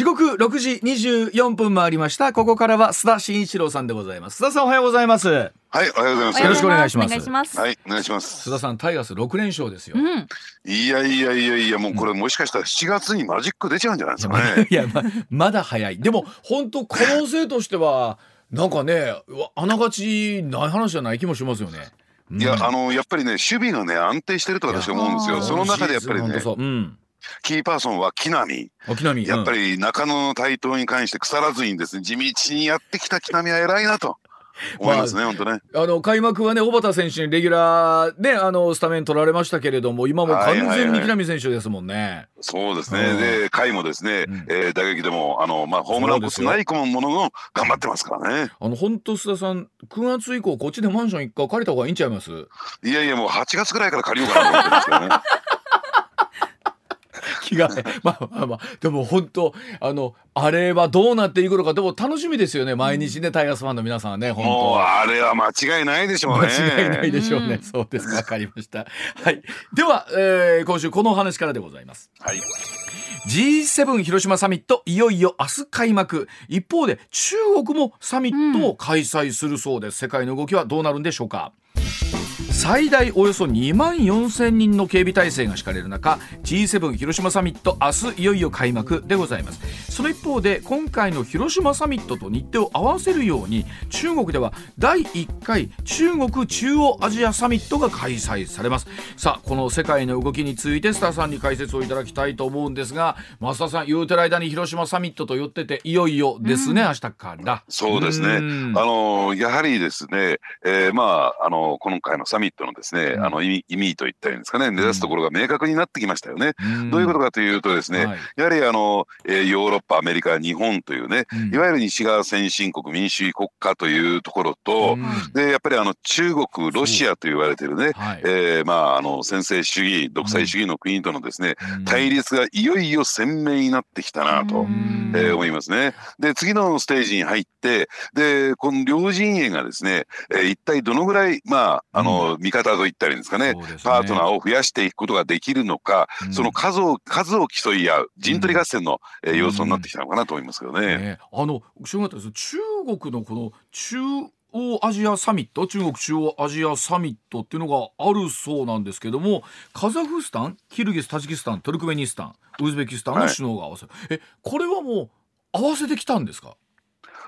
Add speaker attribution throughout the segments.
Speaker 1: 時刻6時24分回りました。ここからは須田慎一郎さんでございます。須田さんおはようございます。
Speaker 2: はい、おはようございます。
Speaker 1: よろしくお願いします。
Speaker 3: お願いします。
Speaker 2: はい、お願いします。
Speaker 1: 須田さんタイガース6連勝ですよ、
Speaker 3: うん、
Speaker 2: いやいやいやいや、もうこれもしかしたら7月にマジック出ちゃうんじゃないですかね。
Speaker 1: いやままだ早い。でも本当可能性としては なんかねうわあながちない話じゃない気もしますよね。
Speaker 2: いや、あの、やっぱりね、守備がね、安定してると私は思うんですよ。その中でやっぱりね、
Speaker 1: うん
Speaker 2: キーパーソンは木浪。
Speaker 1: 沖波
Speaker 2: やっぱ
Speaker 1: り、
Speaker 2: り中野の台頭に関して腐らずにですね、地道にやってきた木浪は偉いなと 思いますね、本当ね。
Speaker 1: あの開幕はね小畑選手にレギュラーであのスタメン取られましたけれども今もう完全に木浪選手ですもんね、
Speaker 2: そうですね。
Speaker 1: うん
Speaker 2: で、甲斐もですね
Speaker 1: うん、
Speaker 2: えー打撃でも、あの、まあ、ホームランこそないものの頑張ってますからね。
Speaker 1: あの本当須田さん9月以降こっちでマンション一回借りた方がいいんちゃいます？
Speaker 2: いやいや、もう8月ぐらいから借りようかなと思ってるんですけどね。
Speaker 1: 気が まあまあまあでも本当あのあれはどうなっていくのかでも楽しみですよね。毎日ねタイガースファンの皆さんはね本当。
Speaker 2: もう、あれは間違いないでしょうね。
Speaker 1: 間違いないでしょうね、
Speaker 3: うん。
Speaker 1: そうです。わかりました。はい。では、えー今週このお話からでございます。
Speaker 2: はい。
Speaker 1: G7 広島サミットいよいよ明日開幕。一方で中国もサミットを開催するそうです、世界の動きはどうなるんでしょうか最大およそ2万4000人の警備体制が敷かれる中 G7 広島サミット明日いよいよ開幕でございます。その一方で今回の広島サミットと日程を合わせるように中国では第1回中国中央アジアサミットが開催されます。さあこの世界の動きについてスターさんに解説をいただきたいと思うんですが増田さん言うてる間に広島サミットと言ってていよいよですね、明日から。
Speaker 2: そうですね。
Speaker 1: うん。
Speaker 2: あのやはりですね、えーまああの今回のサミットのですね、
Speaker 1: うん。
Speaker 2: あの意味意味といったらいいんですかね、目指すところが明確になってきましたよね。
Speaker 1: ん。
Speaker 2: どういうことかというとですね、
Speaker 1: はい。
Speaker 2: やはりあの、えーヨーロッパ、アメリカ、日本というね、
Speaker 1: うん。
Speaker 2: いわゆる西側先進国、民主主義国家というところと、
Speaker 1: うん。
Speaker 2: でやっぱりあの中国、ロシアと言われてるね、
Speaker 1: はい
Speaker 2: えーまああの専制主義、独裁主義の国とのですね、
Speaker 1: うん。
Speaker 2: 対立がいよいよ鮮明になってきたなと。
Speaker 3: うん。
Speaker 2: えー思いますね。で次のステージに入ってでこの両陣営がですね、えー一体どのぐらいまああの、味方といったらいいんですかね。
Speaker 1: ね。
Speaker 2: パートナーを増やしていくことができるのか、
Speaker 1: うん。
Speaker 2: その数を数を競い合う陣取り合戦の、えー要素になってきたのかなと思いますけどね。
Speaker 1: ね、あの中国のこの中央アジアサミット中国中央アジアサミットっていうのがあるそうなんですけどもカザフスタンキルギスタジキスタントルクメニスタンウズベキスタンの首脳が合わせる、えこれはもう合わせてきたんですか？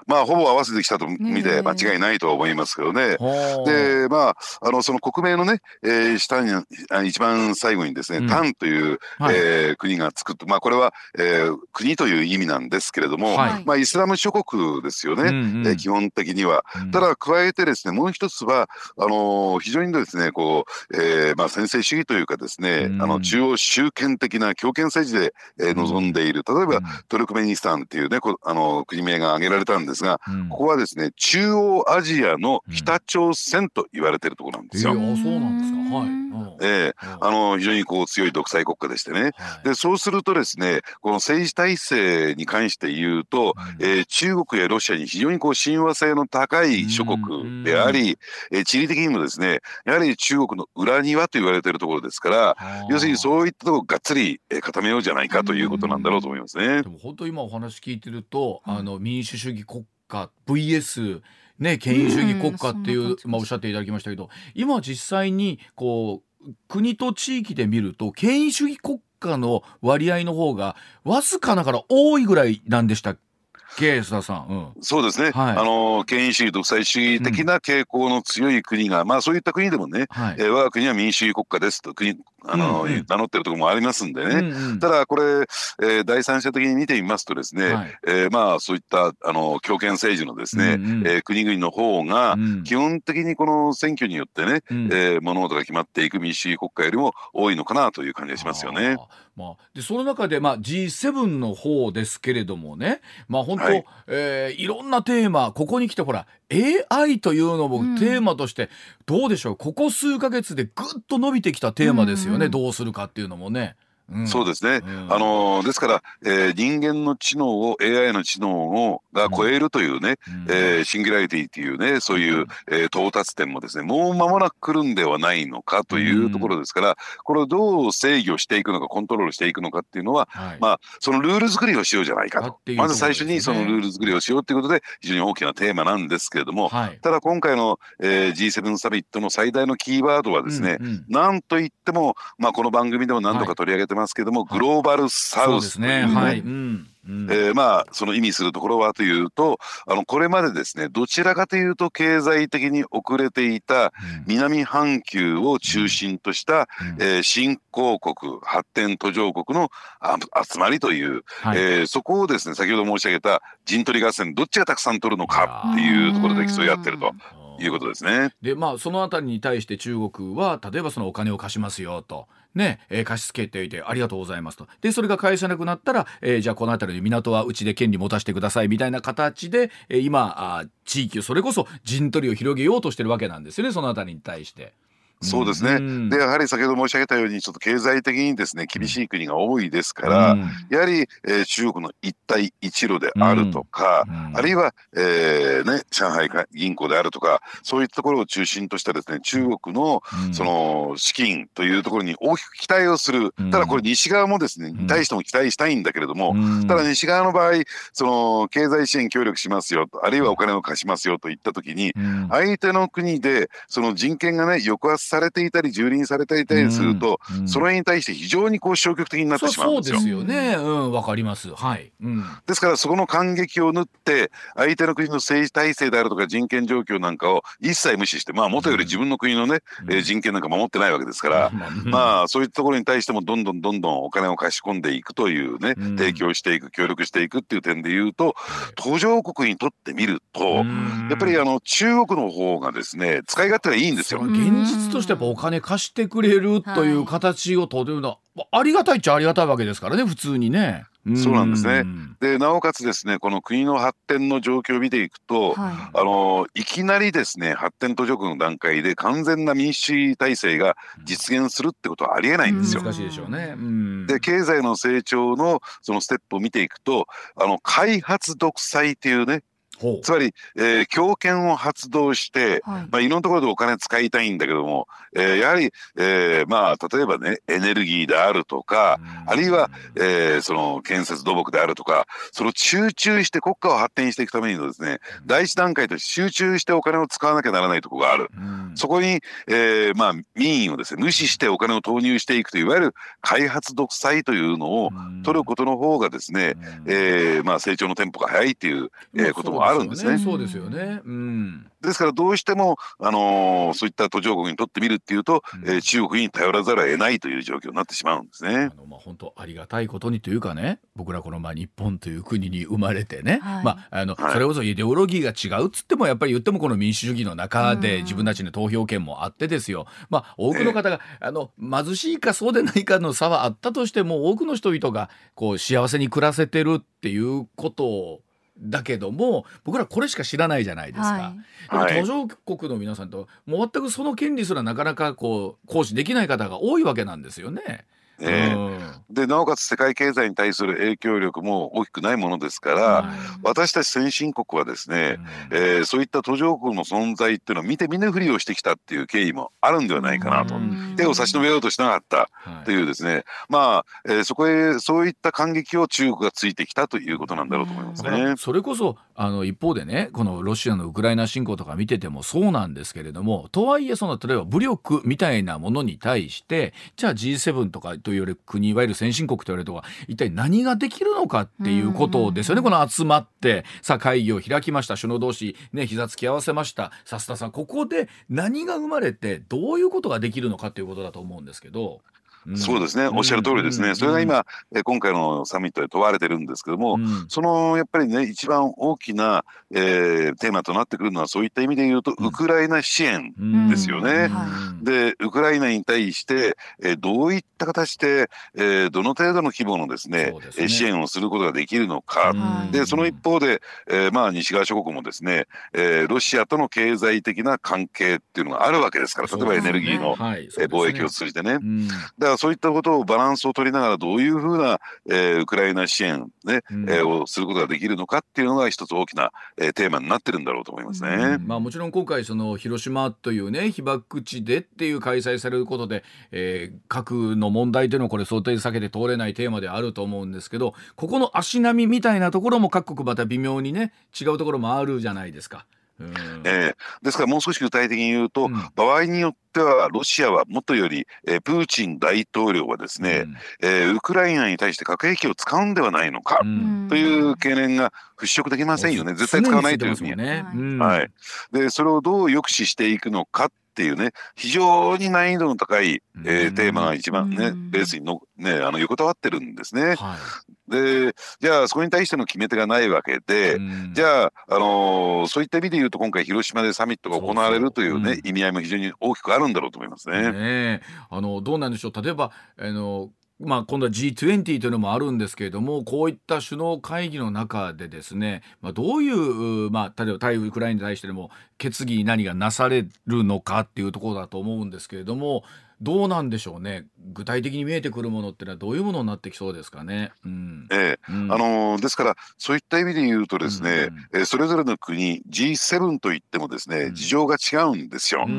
Speaker 2: まあほぼ合わせてきたと見て間違いないと思いますけどね。
Speaker 1: はあ
Speaker 2: でまあ、あのその国名のね、えー下にあ一番最後にですね、
Speaker 1: うん。
Speaker 2: タンという、
Speaker 1: はい。
Speaker 2: えー国が作って、まあ、これは、えー国という意味なんですけれども、
Speaker 1: はい。
Speaker 2: まあ、イスラム諸国ですよね、
Speaker 1: うんうん。
Speaker 2: えー基本的には。
Speaker 1: うん。
Speaker 2: ただ加えてですねもう一つはあのー非常にですねこう、えーまあ、専制主義というかですね、
Speaker 1: うん。
Speaker 2: あの中央集権的な強権政治で、えー望んでいる。例えば、
Speaker 1: うん。
Speaker 2: トルクメニスタンっていうねこあの国名が挙げられたんですが
Speaker 1: うん。
Speaker 2: ここはですね中央アジアの北朝鮮と言われてるところなんですよ。
Speaker 1: えーあそうなんですか。はい、うん。
Speaker 2: ええ。あの非常にこう強い独裁国家でしてね。
Speaker 1: はい。
Speaker 2: でそうするとですねこの政治体制に関して言うと、
Speaker 1: うん。
Speaker 2: えー中国やロシアに非常にこう親和性の高い諸国であり、えー地理的にもですねやはり中国の裏庭と言われているところですから要するにそういったところをがっつりえー固めようじゃないかということなんだろうと思いますね。
Speaker 1: で。も本当今お話聞いてると、あの民主主義国家 VS ね権威主義国家っていう、
Speaker 3: うん
Speaker 1: まあおっしゃっていただきましたけど今実際にこう国と地域で見ると権威主義国家の割合の方がわずかながら多いぐらいなんでしたっけ須田さん。うん。
Speaker 2: そうですね、
Speaker 1: はい。
Speaker 2: あの権威主義独裁主義的な傾向の強い国が、まあそういった国でもね、
Speaker 1: はい。
Speaker 2: えー我が国は民主主義国家ですと国あの、
Speaker 1: うんうん。
Speaker 2: 名乗ってるところもありますんでね、
Speaker 1: うんうん。
Speaker 2: ただこれ、えー第三者的に見てみますとですね、
Speaker 1: はい。
Speaker 2: えーまあそういったあの強権政治のですね、
Speaker 1: うんうん。
Speaker 2: えー国々の方が
Speaker 1: うん。
Speaker 2: 基本的にこの選挙によってね、
Speaker 1: うん。
Speaker 2: えー物事が決まっていく民主主義国家よりも多いのかなという感じがしますよね。
Speaker 1: あー。まあ、でその中で、まあ、G7 の方ですけれどもね、まあ、本当、
Speaker 2: はい。い
Speaker 1: えーいろんなテーマここに来てほら AI というのも
Speaker 3: うん。
Speaker 1: テーマとして、どうでしょう？ここ数ヶ月でぐっと伸びてきたテーマですよね、
Speaker 3: うんうん。
Speaker 1: どうするかっていうのもね。
Speaker 2: そうですね、うん、あのですから、えー、人間の知能を AI の知能をが超えるというね、うん、えー、シンギュラリティっていうねそういう、えー、到達点もですねもう間もなく来るんではないのかというところですから、これをどう制御していくのかコントロールしていくのかっていうのは、はい、まあそのルール作りをしようじゃないかと、ね、まず最初にそのルール作りをしようということで非常に大きなテーマなんですけれども、はい、ただ今回の、えー、G7 サミットの最大のキーワードはですね、うんうん、なんといっても、まあ、この番組でも何度か取り上げてますけども、はい、グローバルサウスというね、ね。はい。うん。うん、えー、まあその意味するところはというとあのこれまでですねどちらかというと経済的に遅れていた南半球を中心とした、うん、えー、新興国発展途上国の集まりという、はい、えー、そこをですね先ほど申し上げた陣取り合戦どっちがたくさん取るのかっていうところで競い合ってると。いうことですね。
Speaker 1: でまあそのあたりに対して中国は例えばそのお金を貸しますよと。ね、えー、貸し付けていてありがとうございますと。で、それが返せなくなったら、えー、じゃあこの辺りの港はうちで権利持たせてくださいみたいな形で、えー、今あ、地域をそれこそ陣取りを広げようとしてるわけなんですよね、その辺りに対して。
Speaker 2: そうですね、うん、でやはり先ほど申し上げたようにちょっと経済的にですね厳しい国が多いですから、うん、やはり、えー、中国の一帯一路であるとか、うん、あるいは、えーね、上海銀行であるとかそういったところを中心としたですね中国のその資金というところに大きく期待をする、ただこれ西側もですねに対しても期待したいんだけれども、ただ西側の場合その経済支援協力しますよあるいはお金を貸しますよといった時に、相手の国でその人権がね抑圧されていたり蹂躙されていたりすると、うんうん、それに対して非常にこう消極的になってしまうんですよ。
Speaker 1: そうですよね。うん、わかります。はい。
Speaker 2: うん、ですからそこの感激を縫って相手の国の政治体制であるとか人権状況なんかを一切無視して、まあ元より自分の国のね、うん、人権なんか守ってないわけですから、うん、まあそういったところに対してもどんどんどんどんお金を貸し込んでいくというね、提供していく協力していくっていう点で言うと途上国にとってみると、やっぱりあの中国の方がですね使い勝手がいいんですよ。
Speaker 1: 現実としてやっぱお金貸してくれるという形をとるのは、はい、ありがたいっちゃありがたいわけですからね普通にね。
Speaker 2: そうなんですね。でなおかつですねこの国の発展の状況を見ていくと、はい、あのいきなりですね発展途上国の段階で完全な民主主義体制が実現するってことはありえないんですよ。
Speaker 1: 難しいでしょうね。
Speaker 2: で経済の成長のそのステップを見ていくとあの開発独裁っていうねつまり、えー、強権を発動して、はい。まあ、いろんなところでお金使いたいんだけども、えー、やはり、えー、まあ例えばねエネルギーであるとか、あるいは、えー、その建設土木であるとかその集中して国家を発展していくためにのですね第一段階として集中してお金を使わなきゃならないところがある、そこに、えー、まあ民意をですね無視してお金を投入していくといういわゆる開発独裁というのを取ることの方がですね、えー、まあ成長のテンポが速いっていう、えー、こともあるあるんですね。
Speaker 1: そうですよね。うん。
Speaker 2: ですからどうしても、あのー、そういった途上国にとってみるっていうと、うん、えー、中国に頼らざるを得ないという状況になってしまうんですね。
Speaker 1: あのまあ本当ありがたいことにというかね僕らこのまあ日本という国に生まれてね、はい、まああの、はい、それこそイデオロギーが違うっつってもやっぱり言ってもこの民主主義の中で自分たちの投票権もあってですよ。まあ多くの方が、えー、あの貧しいかそうでないかの差はあったとしても多くの人々がこう幸せに暮らせてるっていうことをだけども僕らこれしか知らないじゃないですか。はい、途上国の皆さんともう全くその権利すらなかなかこう行使できない方が多いわけなんですよね。
Speaker 2: ね、うん、でなおかつ世界経済に対する影響力も大きくないものですから、私たち先進国はですね、うん、えー、そういった途上国の存在っていうのを見て見ぬふりをしてきたっていう経緯もあるんではないかなと、うん、手を差し伸べようとしなかったとい。うですね、はい、まあ、えー、そこへそういった感激を中国がついてきたということなんだろうと思いますね。
Speaker 1: それこそあの一方でねこのロシアのウクライナ侵攻とか見ててもそうなんですけれどもとはいえその例えば武力みたいなものに対してじゃあ G7 とかというより国いわゆる先進国と言われるとは一体何ができるのかっていうことですよねこの集まってさあ会議を開きました首脳同士ね膝つき合わせましたさすたさんここで何が生まれてどういうことができるのかということだと思うんですけど。
Speaker 2: そうですね、おっしゃる通りですね、それが今、え今回のサミットで問われてるんですけども、そのやっぱりね、一番大きな、えー、テーマとなってくるのは、そういった意味で言うと、ウクライナ支援ですよね。で、ウクライナに対して、えー、どういった形で、えー、どの程度の規模のですね、ね。支援をすることができるのか、でその一方で、えー、まあ西側諸国もですね、えー、ロシアとの経済的な関係っていうのがあるわけですから、例えばエネルギーの、ね。はい、貿易を通じてね。だからそういったことをバランスを取りながらどういうふうな、えー、ウクライナ支援ね、うん、えー、をすることができるのかっていうのが一つ大きな、えー、テーマになってるんだろうと思いますね。うん、
Speaker 1: まあもちろん今回その広島というね被爆地でっていう開催されることで、えー、核の問題というのはこれ想定避けて通れないテーマであると思うんですけどここの足並みみたいなところも各国また微妙にね違うところもあるじゃないですか。
Speaker 2: えー、ですからもう少し具体的に言うと、うん、場合によってはロシアはもとより、えー、プーチン大統領はですね、うん、えー、ウクライナに対して核兵器を使うんではないのか、という懸念が払拭できません。よね、絶対使わないというふうに。ね、はい、でそれをどう抑止していくのかっていうね非常に難易度の高い、えー、テーマが一番ねベースにの、ね、あの横たわってるんですね。はい、でじゃあそこに対しての決め手がないわけでじゃあ、あのー、そういった意味で言うと今回広島でサミットが行われるというね意味合いも非常に大きくあるんだろうと思いますね。
Speaker 1: ねあのどうなんでしょう。例えばあのまあ、今度は G20 というのもあるんですけれどもこういった首脳会議の中でですね、まあ、どういう、まあ、例えば対ウクライナに対してでも決議に何がなされるのかっていうところだと思うんですけれどもどうなんでしょうね。具体的に見えてくるものってのはどういうものになってきそうですかね。
Speaker 2: うん、ええ、うん、あのー、ですからそういった意味で言うとですね、うん、えー、それぞれの国 G7 といってもですね、うん、事情が違うんですよ。え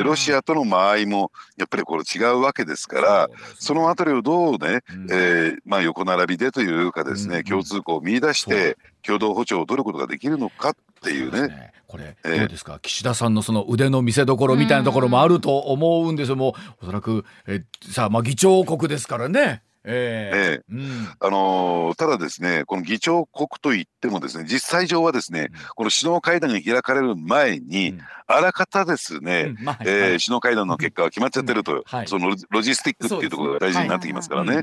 Speaker 2: ー、ロシアとの間合いもやっぱりこれ違うわけですからそ、ね,、のあたりをどうね、うん、えまあ、横並びでというかですね、共通項を見出して共同歩調を取ることができるのかっていうね。
Speaker 1: これどうですか、えー、岸田さんのその腕の見せ所みたいなところもあると思うんですよ。もうおそらくえさあまあ議長国ですからね。
Speaker 2: えー、えーうん、あのー、ただですねこの議長国といってもですね実際上はですね、うん、この首脳会談が開かれる前に、うん、あらかたですね、うんまあ、えー、首脳会談の結果が決まっちゃってると、はい、そのロジスティックっていうところが大事になってきますからね。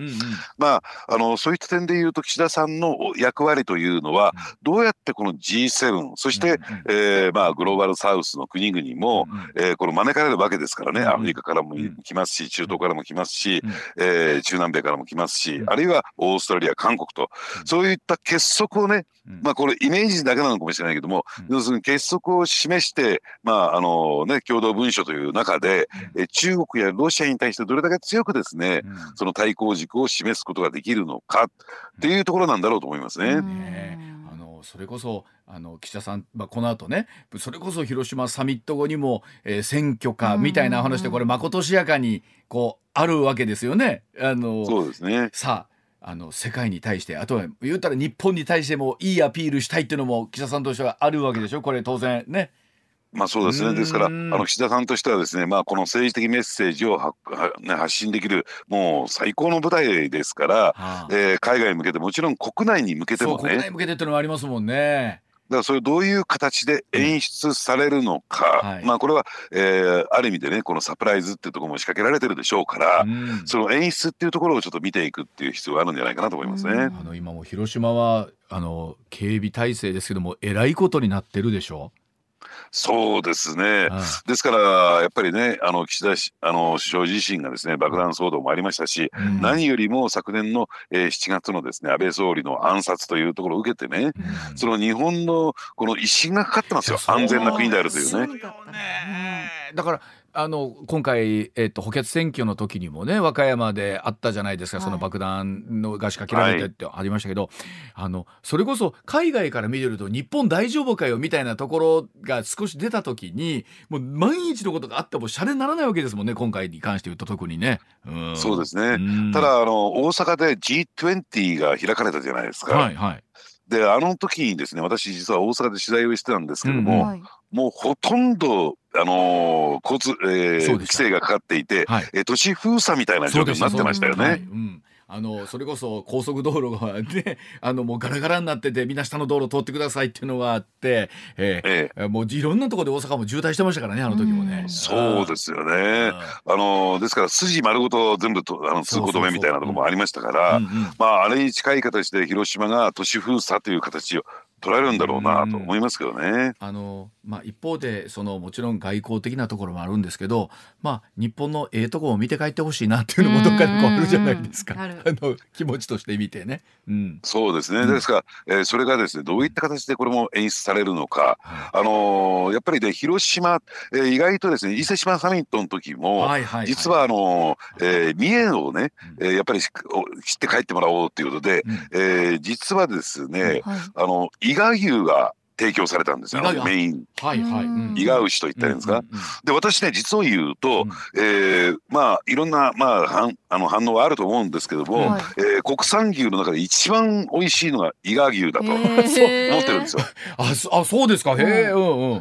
Speaker 2: まああのそういった点で言うと岸田さんの役割というのは、どうやってこの G7 そして、うんえー、まあグローバルサウスの国々も、うんえー、この招かれるわけですからね、アフリカからも来ますし中東からも来ますし、うん、えー、中南米からも来ますし、あるいはオーストラリア韓国と、そういった結束をね、まあこれイメージだけなのかもしれないけども、要するに結束を示してまああのね共同文書という中で、え中国やロシアに対してどれだけ強くですね、その対抗軸を示すことができるのかっていうところなんだろうと思いますね。
Speaker 1: あのそれこそあの岸田さん、まあ、この後ねそれこそ広島サミット後にも、えー、選挙かみたいな話でこれまことしやかにこうあるわけですよね。あの
Speaker 2: そうですね。
Speaker 1: さああの世界に対してあとは言ったら日本に対してもいいアピールしたいっていうのも岸田さんとしてはあるわけでしょ？これ当然ね。
Speaker 2: まあそうですね。ですから、あの岸田さんとしてはですね、まあこの政治的メッセージをはは、ね、発信できる、もう最高の舞台ですから、はあ、えー、海外に向けて、もちろん国内に向けてもね。
Speaker 1: 国内に向けてっていうのはありますもんね。
Speaker 2: だからそれどういう形で演出されるのか、うん。はい、まあこれは、えー、ある意味でねこのサプライズっていうところも仕掛けられてるでしょうから、うん、その演出っていうところをちょっと見ていくっていう必要があるんじゃないかなと思いますね。うん、
Speaker 1: あの今も広島はあの警備体制ですけどもえらいことになってるでしょう。
Speaker 2: そうですね、ですからやっぱりねあの岸田あの首相自身がですね爆弾騒動もありましたし、うん、何よりも昨年の、えー、7月のですね安倍総理の暗殺というところを受けてね、うん、その日本のこの威信がかかってますよ。安全な国であるというね。
Speaker 1: だからあの今回、えーと、補欠選挙の時にもね和歌山であったじゃないですか、はい、その爆弾のが仕掛けられてってありましたけど、はい、あのそれこそ海外から見てると日本大丈夫かよみたいなところが少し出た時にもう万一のことがあってもシャレにならないわけですもんね今回に関して言うと特にね。
Speaker 2: うん、そうですね、ただあの大阪で G20 が開かれたじゃないですか。はいはい。であの時にですね私実は大阪で取材をしてたんですけども、うんはい、もうほとんどあのー、交通、えー、規制がかかっていて、はい、えー、都市封鎖みたいな状況になってましたよね。
Speaker 1: あのそれこそ高速道路がね あのもうガラガラになっててみんな下の道路通ってくださいっていうのがあって、えー、ええ、もういろんなところで大阪も渋滞してましたからねあの時もね。
Speaker 2: そうですよね。あのですから筋丸ごと全部とあの通行止めみたいなところもありましたから、まああれに近い形で広島が都市封鎖という形を捉えるんだろうなと思いますけどね。
Speaker 1: あのまあ、一方でそのもちろん外交的なところもあるんですけど、まあ、日本のええとこを見て帰ってほしいなっていうのもどっかでこうあるじゃないですか。あの気持ちとして見てね。
Speaker 2: うん、そうですね、ですから、えー、それがですねどういった形でこれも演出されるのか、あのー、やっぱりね広島、えー、意外とですね伊勢志摩サミットの時も、はいはいはい、実はあのー、えー、三重をね、えー、やっぱり知って帰ってもらおうということで、うん、えー、実はですね、はい、あの伊賀牛が提供されたんですよ。メイン。はいはい。伊賀牛と言ったらいいんですか？で私ね実を言うと、うえまあいろんなまあ反あの反応はあると思うんですけども、はえ国産牛の中で一番美味しいのが伊賀牛だと 思ってるんですよ。
Speaker 1: ああそうですか？へえ。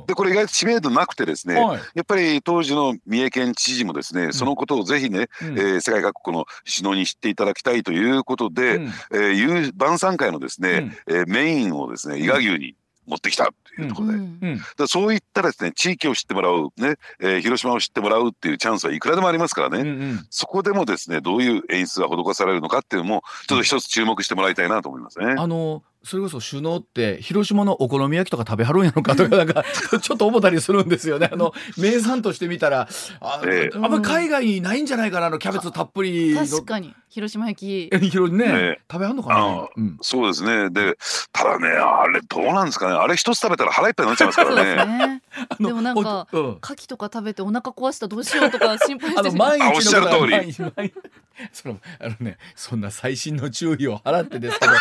Speaker 2: でこれ意外と知名度なくてですね、やっぱり当時の三重県知事もですねそのことをぜひね、うえ世界各国の首脳に知っていただきたいということで、うえ晩餐会のですね、えメインをですね伊賀牛に持ってきたっていうところで、うん。うん、だそういったですね地域を知ってもらうね、えー、広島を知ってもらうっていうチャンスはいくらでもありますからね、うんうん、そこでもですねどういう演出が施されるのかっていうのもちょっと一つ注目してもらいたいなと思いますね。
Speaker 1: あのそれこそ首脳って広島のお好み焼きとか食べはるんやろかとかなんかちょっと思ったりするんですよね。あの 名産として見たらあ,、えー、あんまり海外にないんじゃないかなあのキャベツたっぷり
Speaker 3: 確かに。広島焼き。
Speaker 1: 広ね、ね、食べはんのかな、
Speaker 2: うん、そうですね。でただねあれどうなんですかね。あれ一つ食べたら腹いっぱいになっちゃいますからね。
Speaker 3: ね。でもなんか、うん、牡蠣とか食べてお腹壊したらどうしようとか心配してあの
Speaker 2: 毎日おっしゃる通り。
Speaker 1: そのあのねそんな細心の注意を払ってですけど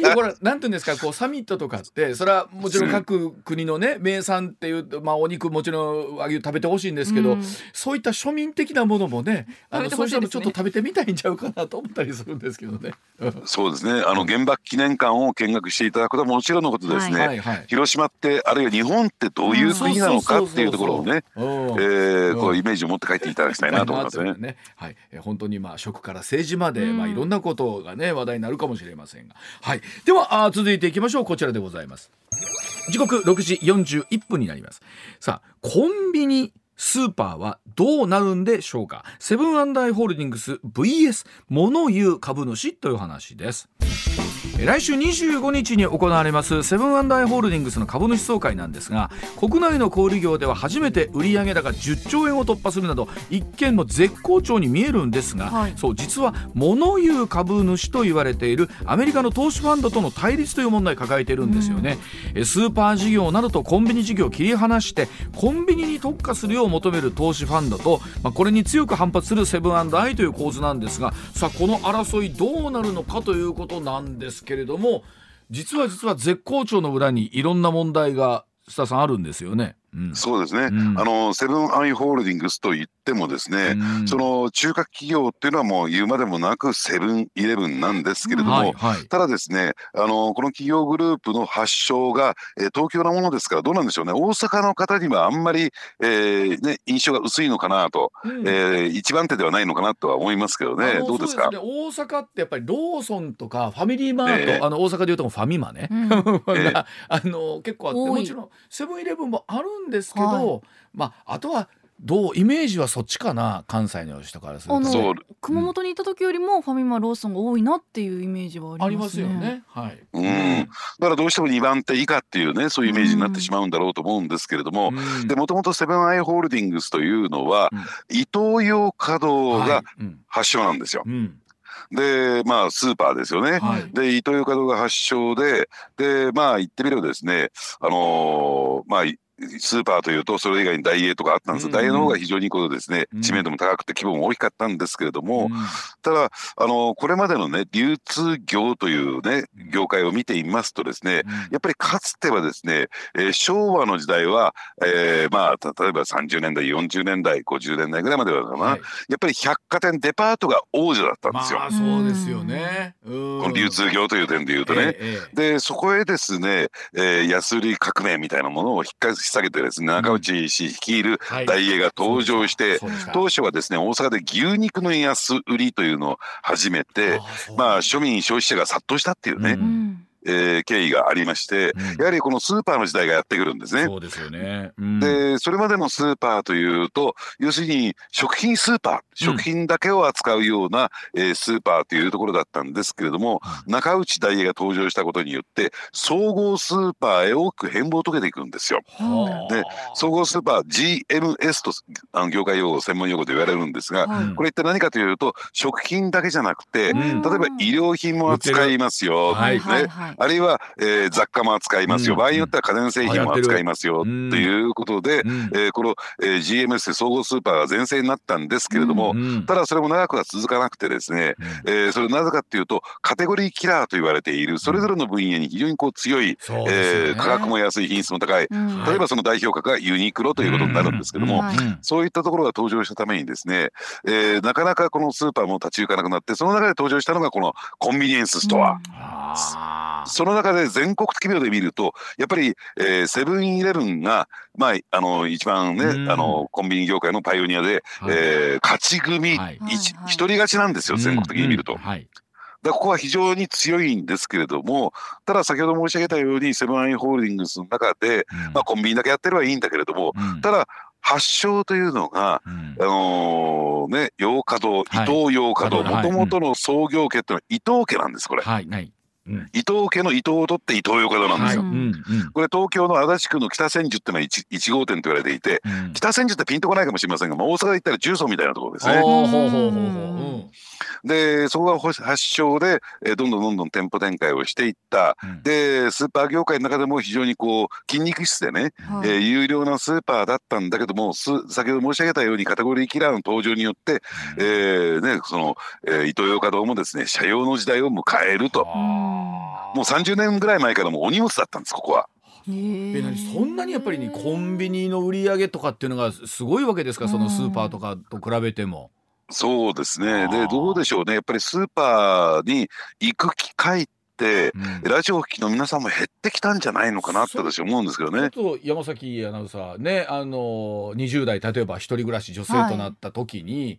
Speaker 1: とはいえこれなんていうんですかこうサミットとかってそれはもちろん各国のね名産っていうまあお肉もちろん和牛食べてほしいんですけど、うん、そういった庶民的なものもねあの、ね、そうしたのちょっと食べてみたいんちゃうかなと思ったりするんですけどね。
Speaker 2: そうですね。あの原爆記念館を見学していただくことはもちろんのことですね、はいはい、広島ってあるいは日本ってどういう国なのかっていうところをねこうイメージを持って帰っていただきたいなと思いますね。ね
Speaker 1: はい、本当にまあ食から政治まで、まあいろんなことがね話題になるかもしれませんが、はい、ではあ続いていきましょうこちらでございます。時刻6時41分になります。さあコンビニスーパーはどうなるんでしょうか？セブンアンダイ・ホールディングス VS 物言う株主という話です。来週25日に行われますセブンアンダイ・ホールディングスの株主総会なんですが国内の小売業では初めて売上高10兆円を突破するなど一見の絶好調に見えるんですが、はい、そう実は物言う株主と言われているアメリカの投資ファンドとの対立という問題を抱えているんですよね、うん、スーパー事業などとコンビニ事業を切り離してコンビニに特化するよう求める投資ファンドと、まあ、これに強く反発するセブンアイという構図なんですがさあこの争いどうなるのかということなんですけれども実は実は絶好調の裏にいろんな問題が須田さんあるんですよね。
Speaker 2: そうですね、うん、あのセブンアイ・ホールディングスといってもですね、うん、その中核企業っていうのはもう言うまでもなくセブンイレブンなんですけれども、はいはい、ただですねあのこの企業グループの発祥が、えー、東京なものですからどうなんでしょうね。大阪の方にはあんまり、えーね、印象が薄いのかなと、うん、えー、一番手ではないのかなとは思いますけどね。どうですか、ね、
Speaker 1: 大阪ってやっぱりローソンとかファミリーマート、えー、あの大阪でいうとファミマね、あの結構あってもちろんセブンイレブンもあるんですけど、はい。まああとはどうイメージはそっちかな関西の人からすると
Speaker 3: 熊本にいた時よりもファミマローソンが多いなっていうイメージはあります
Speaker 1: ね。ありますよね。はい。
Speaker 2: うん。だからどうしても2番手以下っていうねそういうイメージになってしまうんだろうと思うんですけれども、でもともとセブンアイ・ホールディングスというのは、うん、イトーヨーカドーが発祥なんですよ。うんでまあスーパーですよね、はい、でイトーヨーカドーが発祥ででまあ言ってみればですねあのー、まあスーパーというとそれ以外にダイエーとかあったんです、うん、ダイエーの方が非常にこうですね、知名度も高くて規模も大きかったんですけれども、うん、ただあのこれまでのね流通業というね業界を見ていますとですね、やっぱりかつてはですね、えー、昭和の時代は、えー、まあ例えば30年代40年代50年代ぐらいまではかな、はい、やっぱり百貨店デパートが王者だったんですよ。
Speaker 1: まあ、そうですよね。こ
Speaker 2: の流通業という点でいうとね、えー、でそこへですね、えー、安売り革命みたいなものを引っか下げてですね中内氏率いる大英が登場して、当初はですね大阪で牛肉の安売りというのを始めてまあ庶民消費者が殺到したっていうね。えー、経緯がありまして、うん、やはりこのスーパーの時代がやってくるんですね。
Speaker 1: そうですよね、
Speaker 2: うん、でそれまでのスーパーというと要するに食品スーパー食品だけを扱うような、うん、えー、スーパーというところだったんですけれども、中内大栄が登場したことによって総合スーパーへ大きく変貌を遂げていくんですよ。で総合スーパー GMS とあの業界用語専門用語で言われるんですが、これ一体何かというと食品だけじゃなくて、例えば医療品も扱いますよ、ね、あるいは、えー、雑貨も扱いますよ、場合によっては家電製品も扱いますよ、ということで、えー、この、えー、GMS で総合スーパーが全盛になったんですけれども、ただそれも長くは続かなくてですね、えー、それなぜかっていうとカテゴリーキラーと言われているそれぞれの分野に非常にこう強い、えー、価格も安い品質も高い、例えばその代表格がユニクロということになるんですけども、そういったところが登場したためにですね、えー、なかなかこのスーパーも立ち行かなくなってその中で登場したのがこのコンビニエンスストア。その中で全国的で見るとやっぱりセブンイレブンが、まあ、あの一番ね、あのコンビニ業界のパイオニアで、はい、えー、勝ち組、はい、一人勝ちなんですよ全国的に見ると。はい。だここは非常に強いんですけれどもただ先ほど申し上げたようにセブンアイ・ホールディングスの中で、うん、まあ、コンビニだけやってればいいんだけれども、うん、ただ発祥というのが、うん、あのー、ね洋華堂伊藤洋華堂もともとの創業家っていうのは伊藤家なんですこれ。はいはい伊藤家の伊藤を取って伊藤洋華堂なんですよ。はい。うんうん、これ東京の足立区の北千住っていうのは 1, 1号店と言われていて、うん、北千住ってピンとこないかもしれませんが、まあ、大阪で言ったら重曹みたいなところですね。でそこが発祥で、えー、どんどんどんどん店舗展開をしていった、うん、でスーパー業界の中でも非常にこう筋肉質でね、はい、えー、有料なスーパーだったんだけども先ほど申し上げたようにカテゴリーキラーの登場によって、うん、えー、ね、その、えー、イトーヨーカドーもですね社用の時代を迎えるともう30年ぐらい前からもうお荷物だったんですここは。
Speaker 1: えそんなにやっぱりねコンビニの売り上げとかっていうのがすごいわけですか？そのスーパーとかと比べても。
Speaker 2: そうですね。で、どうでしょうね。やっぱりスーパーに行く機会って、うん、ラジオ機の皆さんも減ってきたんじゃないのかなって私思うんですけどね。
Speaker 1: ちょっと山崎アナウンサーね、あの20代例えば一人暮らし女性となった時に、はい、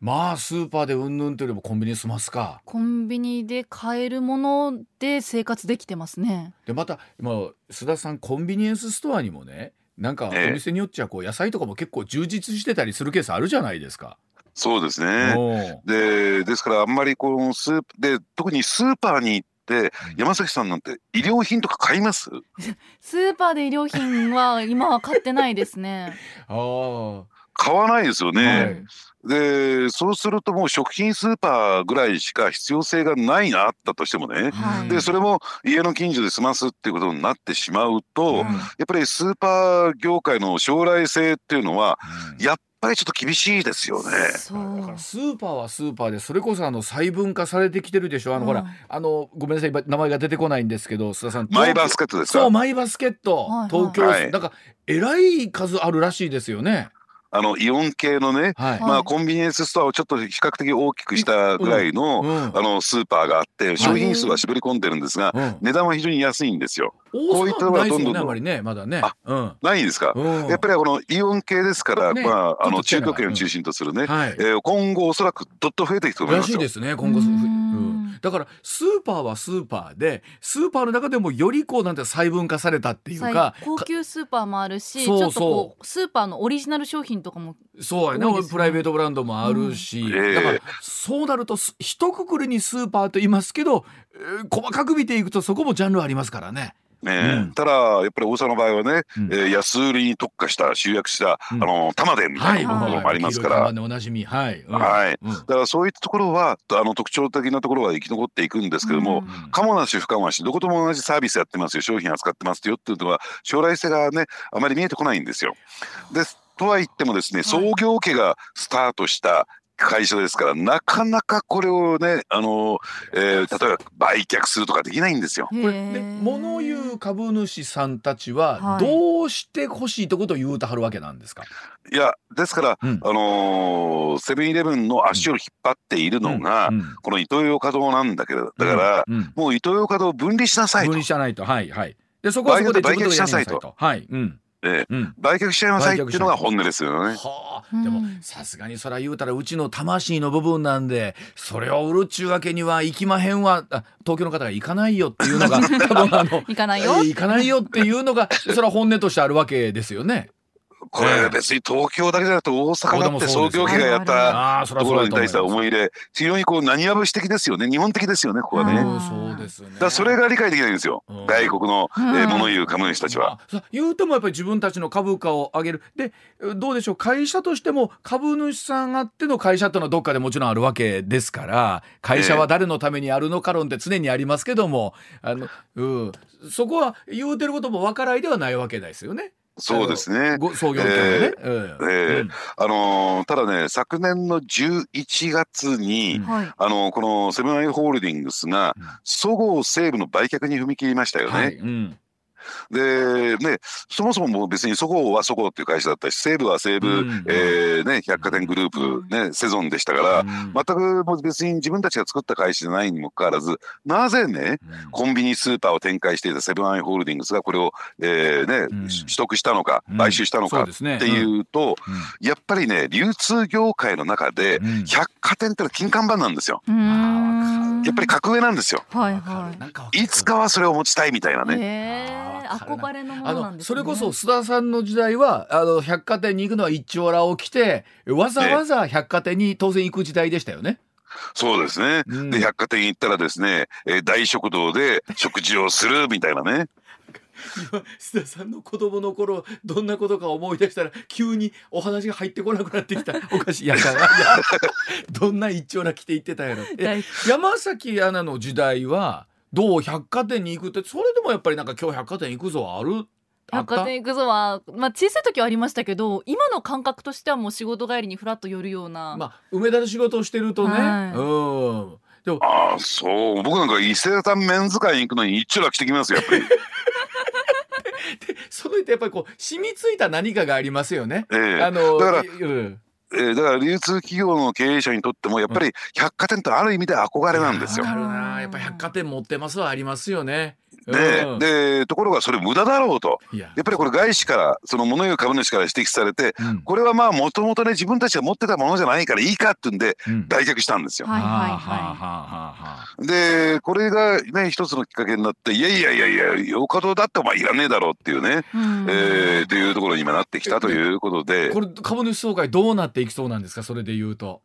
Speaker 1: まあスーパーでうんぬんというよりもコンビニ済ますか。
Speaker 3: コンビニで買えるもので生活できてますね。
Speaker 1: でまた今須田さんコンビニエンスストアにもね。なんかお店によっちゃこう野菜とかも結構充実してたりするケースあるじゃないですか。
Speaker 2: そうですね。で、ですからあんまりこのスープで特にスーパーに行って山崎さんなんて医療品とか買います？
Speaker 3: スーパーで医療品は今は買ってないですね。
Speaker 2: ああ。買わないですよね。はい、でそうするともう食品スーパーぐらいしか必要性がないなあったとしてもね、はい、でそれも家の近所で済ますっていうことになってしまうと、うん、やっぱりスーパー業界の将来性っていうのは、やっぱりちょっと厳しいですよね。
Speaker 1: スーパーはスーパーでそれこそあの細分化されてきてるでしょ。あの、うん、ほらあのごめんなさい。名前が出てこないんですけど須田さん。
Speaker 2: マイバスケットですか？
Speaker 1: そうマイバスケット、はいはい、東京、はい、なんかえらい数あるらしいですよね。
Speaker 2: あのイオン系のね、はい、まあ、コンビニエンスストアをちょっと比較的大きくしたぐらいのうん。うん、あのスーパーがあって商品数は絞り込んでるんですが、値段は非常に安いんですよ。
Speaker 1: こういったのがどんどん、ね、あまりねまだね。
Speaker 2: うん、ないんですか？やっぱりこのイオン系ですから、ね、まああの中京圏を中心とするね、はい、えー、今後おそらくどっと増えていくと思いますよ。
Speaker 1: らしいですね今後。うん。だからスーパーはスーパーでスーパーの中でもよりこうなんて細分化されたっていうか
Speaker 3: 高級スーパーもあるしちょっとこうスーパーのオリジナル商品とかも
Speaker 1: そうやね、ね、プライベートブランドもあるし、うん、だからそうなると一括りにスーパーと言いますけど、えー、細かく見ていくとそこもジャンルありますからね。
Speaker 2: ね、うん、ただやっぱり大阪の場合はね、うん、えー、安売りに特化した集約した、うん、あの玉でみたいなものもありますから、はい、
Speaker 1: おなじみ。はい、
Speaker 2: はい、だからそういったところはあの特徴的なところは生き残っていくんですけども、かもなし不可もなしどことも同じサービスやってますよ。商品扱ってますよっていうのは将来性がねあまり見えてこないんですよ。です。とは言ってもですね創業家がスタートした会社ですからなかなかこれをねあの、えー、例えば売却するとかできないんですよ。これ
Speaker 1: ね物言う株主さんたちはどうしてほしいとことを言うとはるわけなんですか、
Speaker 2: いやですから、うん、あのセブンイレブンの足を引っ張っているのが、うんうん、このイトーヨーカドーなんだけどだから、もうイトーヨーカドー分離しなさいと。
Speaker 1: 分離しないとはいはい。でそこはそこで売却しなさいと。はい。うん
Speaker 2: ええ、売却しちゃいなさいっていうのが本音ですよね。
Speaker 1: はあ、でもさすがにそれは言うたらうちの魂の部分なんでそれを売るっちゅうわけには行きまへんわ。東京の方が行かないよっていうのが 多分あの
Speaker 3: 行かないよ。
Speaker 1: 行かないよっていうのがそれは本音としてあるわけですよね。
Speaker 2: これ別に東京だけじゃなくて大阪だって創業家がやったところに対しては思い入れ非常にこう何わぶし的ですよね。日本的ですよねここはね。
Speaker 1: そうですね。
Speaker 2: だそれが理解できないんですよ、外国の、えー、物言う株主たちは。
Speaker 1: 言うてもやっぱり自分たちの株価を上げる。でどうでしょう。会社としても株主さんあっての会社というのはどっかでもちろんあるわけですから会社は誰のためにあるのか論って常にありますけども、あのうん、そこは言うてることも分からいではないわけですよね。
Speaker 2: そうですね。
Speaker 1: 創業え
Speaker 2: ー。あのー、ただね昨年の11月に、うん、あのー、このセブンアイ・ホールディングスがそごう・西武の売却に踏み切りましたよね。はい。うんで、ね、そもそもも別にそごうはそごうっていう会社だったし、西武は西武、うん、えー、ね、百貨店グループ、ね、セゾンでしたから、うん、全くもう別に自分たちが作った会社じゃないにもかかわらず、なぜね、うん、コンビニスーパーを展開していたセブンアイ・ホールディングスがこれを、えーね取得したのか、買収したのかっていうと、やっぱりね、流通業界の中で、百貨店ってのは金看板なんですよ。やっぱり格上なんですよ。はいはい。いつかはそれを持ちたいみたいなね。
Speaker 3: 憧れのものなんです、
Speaker 1: ね、それこそ須田さんの時代はあの百貨店に行くのは一丁羅を着てわざわざ百貨店に当然行く時代でしたよね。
Speaker 2: そうですね、うん、で百貨店行ったらですね、えー、大食堂で食事をするみたいなね。
Speaker 1: 今 須田さんの子供の頃どんなことか思い出したら急にお話が入ってこなくなってきた。おかしいやか。ら どんな一丁羅着て行ってたやろ。山崎アナの時代はどう百貨店に行くってそれでもやっぱりなんか今日百貨店行くぞある？
Speaker 3: 百貨店行くぞは、まあ、小さい時はありましたけど今の感覚としてはもう仕事帰りにふらっと寄るような、
Speaker 1: まあ、梅田で仕事をしてるとね、はい、うん。
Speaker 2: でもああそう。僕なんか伊勢丹メンズ会に行くのに一丁羅着てきますよやっぱり。
Speaker 1: でそのってやっぱりこう染みついた何かがありますよね。
Speaker 2: ええ、あのだから、うんえー、だから流通企業の経営者にとってもやっぱり百貨店ってある意味で憧れなんですよ。
Speaker 1: やっぱ百貨店持ってますはありますよね。
Speaker 2: でうん、でところがそれ無駄だろうと。や。っぱりこれ外資からその物言う株主から指摘されて、うん、これはまあもともとね自分たちが持ってたものじゃないからいいかっていうん。で売却したんですよ。でこれがね一つのきっかけになっていやいやいやいや洋華堂だってお前いらねえだろうっていうね、うん、えー、っていうところに今なってきたということで。
Speaker 1: これ株主総会どうなっていきそうなんですか？それで言うと。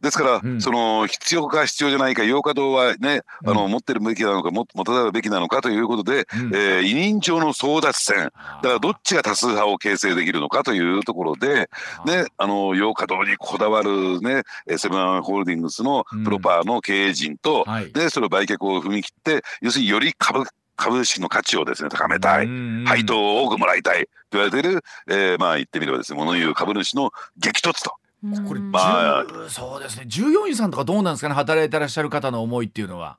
Speaker 2: ですから、うん、その必要か必要じゃないか洋華堂はね、あの持ってるべきなのか持たざるべきなのかということで、うん、えー、委任状の争奪戦。だからどっちが多数派を形成できるのかというところで、ね、あの洋華堂にこだわる、ね、セブンホールディングスのプロパーの経営陣と、うん。はい、でそれを売却を踏み切って要するにより株株式の価値をですね高めたい、配当を多くもらいたい。と言われている、えー、まあ言ってみればですね物言う株主の激突と。
Speaker 1: これ、まあ、そうですね。従業員さんとかどうなんですかね？働いてらっしゃる方の思いっていうのは。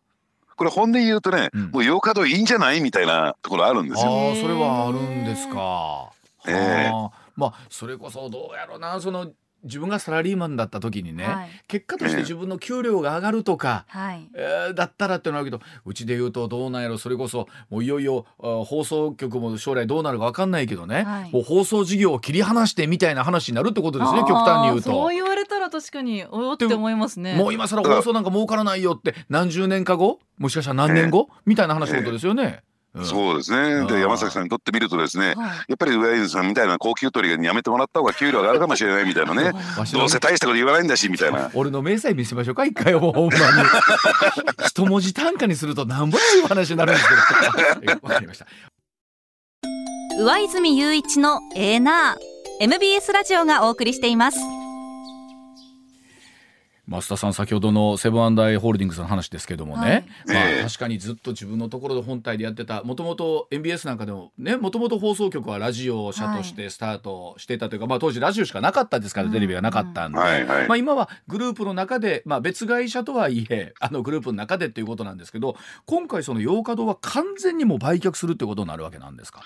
Speaker 2: これ本音言うとね、うん、もう8日堂いいんじゃないみたいなところあるんですよ。
Speaker 1: あそれはあるんですか。えー、まあそれこそどうやろうなその自分がサラリーマンだった時にね、はい、結果として自分の給料が上がるとか、はい、えー、だったらっていうのはあるけどうちで言うとどうなんやろ。それこそもういよいよ放送局も将来どうなるか分かんないけどね、はい、もう放送事業を切り離してみたいな話になるってことですね極端に言うと。
Speaker 3: そう言われたら確かにおよって思いますね。
Speaker 1: もう今更放送なんか儲からないよって何十年か後？もしかしたら何年後、みたいな話のことですよね。
Speaker 2: そうですね。で山崎さんにとってみるとですね、やっぱり上泉さんみたいな高級取りにやめてもらった方が給料上がるかもしれないみたいな ね。どうせ大したこと言わないんだしみたいな。
Speaker 1: 俺の明細見せましょうか一回もほんまに。一文字単価にするとなんぼいう話になるんですけど。わかりました。
Speaker 4: 上泉雄一のエーナー MBS ラジオがお送りしています。
Speaker 1: 増田さん先ほどのセブンアイ・ホールディングスの話ですけどもね、はい、まあ、確かにずっと自分のところで本体でやってたもともと MBS なんかでもねもともと放送局はラジオ社としてスタートしてたというか、はい、まあ、当時ラジオしかなかったですから、テレビがなかったんで、まあ、今はグループの中で、まあ、別会社とはいえ あのグループの中でっていうことなんですけど今回その洋華堂は完全にも売却するってことになるわけなんですか？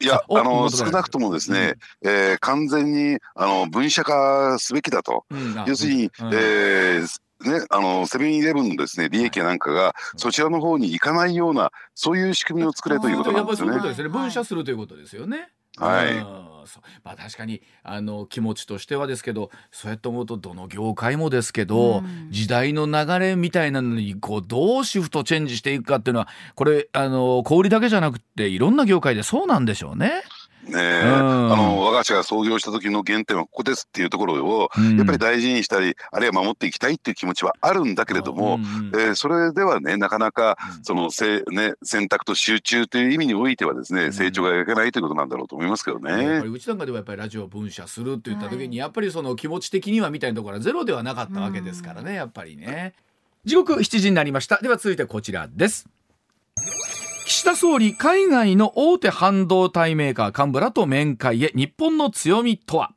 Speaker 2: いや、あの、少なくともですね、うん、えー、完全に、あの、分社化すべきだと。うん、要するに、うん、えーね、あのセブンイレブンのですね利益なんかがそちらの方に行かないようなそういう仕組みを作れということなんですよね。
Speaker 1: 分社するということですよね。
Speaker 2: はい。
Speaker 1: うんそうまあ確かにあの気持ちとしてはですけどそうやって思うとどの業界もですけど、
Speaker 3: うん。
Speaker 1: 時代の流れみたいなのにこうどうシフトチェンジしていくかっていうのはこれあの小売だけじゃなくていろんな業界でそうなんでしょうね。
Speaker 2: ねえ、
Speaker 1: うん
Speaker 2: 我が社が創業した時の原点はここですっていうところを、
Speaker 1: うん。
Speaker 2: やっぱり大事にしたりあるいは守っていきたいっていう気持ちはあるんだけれども、えーそれではねなかなか
Speaker 1: うん。
Speaker 2: そのせ、ね、選択と集中という意味においてはですね、
Speaker 1: うん。
Speaker 2: 成長が描けないということなんだろうと思いますけど
Speaker 1: やっ
Speaker 2: ね
Speaker 1: ぱ。りうちなんかではやっぱりラジオを分社するって言った時に、やっぱりその気持ち的にはみたいなところはゼロではなかったわけですからね、やっぱりね。時刻7時になりました。では続いてこちらです岸田総理海外の大手半導体メーカー幹部らと面会へ日本の強みとは？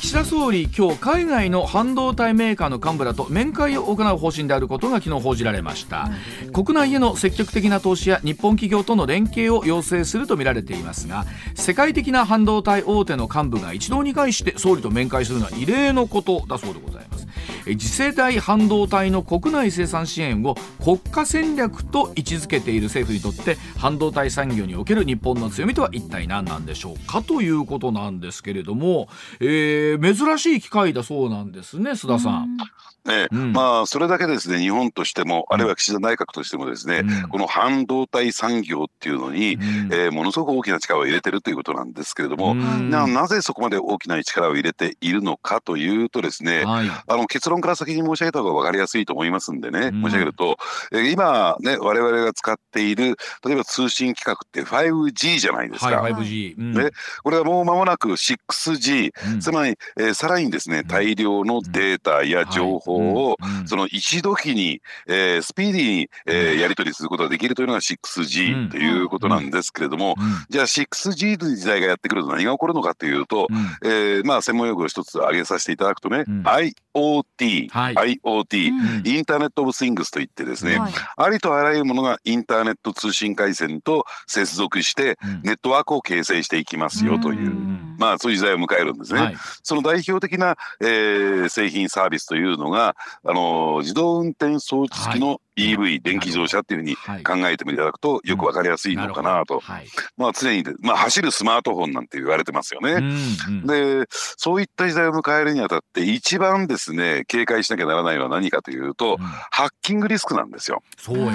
Speaker 1: 岸田総理今日海外の半導体メーカーの幹部らと面会を行う方針であることが昨日報じられました、国内への積極的な投資や日本企業との連携を要請するとみられていますが世界的な半導体大手の幹部が一堂に会して総理と面会するのは異例のことだそうでございます。次世代半導体の国内生産支援を国家戦略と位置づけている政府にとって半導体産業における日本の強みとは一体何なんでしょうかということなんですけれども、えー珍しい機会だそうなんですね須田さん。
Speaker 2: ね
Speaker 1: うん。
Speaker 2: まあそれだけですね日本としてもあるいは岸田内閣としてもですね、
Speaker 1: うん。
Speaker 2: この半導体産業っていうのに、
Speaker 1: うん。
Speaker 2: えーものすごく大きな力を入れてるということなんですけれども、
Speaker 1: うん。
Speaker 2: ななぜそこまで大きな力を入れているのかというとですね、
Speaker 1: はい。
Speaker 2: あの結論から先に申し上げた方が分かりやすいと思いますんでね、
Speaker 1: うん。
Speaker 2: 申し上げると、えー今ね我々が使っている例えば通信規格って 5G じゃないですか。
Speaker 1: はい 5G、うん。
Speaker 2: ねこれはもう間もなく 6G、
Speaker 1: うん。
Speaker 2: つまり、えーさらにですね大量のデータや情報を、
Speaker 1: はいうん。
Speaker 2: その一時に、えースピーディーに、えーやり取りすることができるというのが 6G ということなんですけれども、
Speaker 1: うん。
Speaker 2: じゃあ 6G の時代がやってくると何が起こるのかというと、
Speaker 1: うん。
Speaker 2: えーまあ専門用語を一つ挙げさせていただくとね、
Speaker 1: うん。
Speaker 2: IoT、
Speaker 1: はい。
Speaker 2: IoT、
Speaker 3: うん。
Speaker 2: インターネット・オブ・スイングスといってですね、
Speaker 3: はい。
Speaker 2: ありとあらゆるものがインターネット通信回線と接続して
Speaker 1: うん。
Speaker 2: ネットワークを形成していきますよという、
Speaker 1: うん
Speaker 2: まあそういう時代を迎えるんですね。
Speaker 1: はい。
Speaker 2: その代表的な、えー製品サービスというのが、あのー自動運転装置付きの EV、電気自動車っていうふうに
Speaker 1: はい。
Speaker 2: 考えてもいただくとよくわかりやすいのかなと、
Speaker 1: はい。
Speaker 2: まあ常にで、まあ走るスマートフォンなんて言われてますよね。
Speaker 1: うんうん。
Speaker 2: でそういった時代を迎えるにあたって一番ですね警戒しなきゃならないのは何かというと、
Speaker 1: うん。
Speaker 2: ハッキングリスクなんですよ。
Speaker 1: そうや。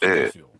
Speaker 1: そうですよ。はい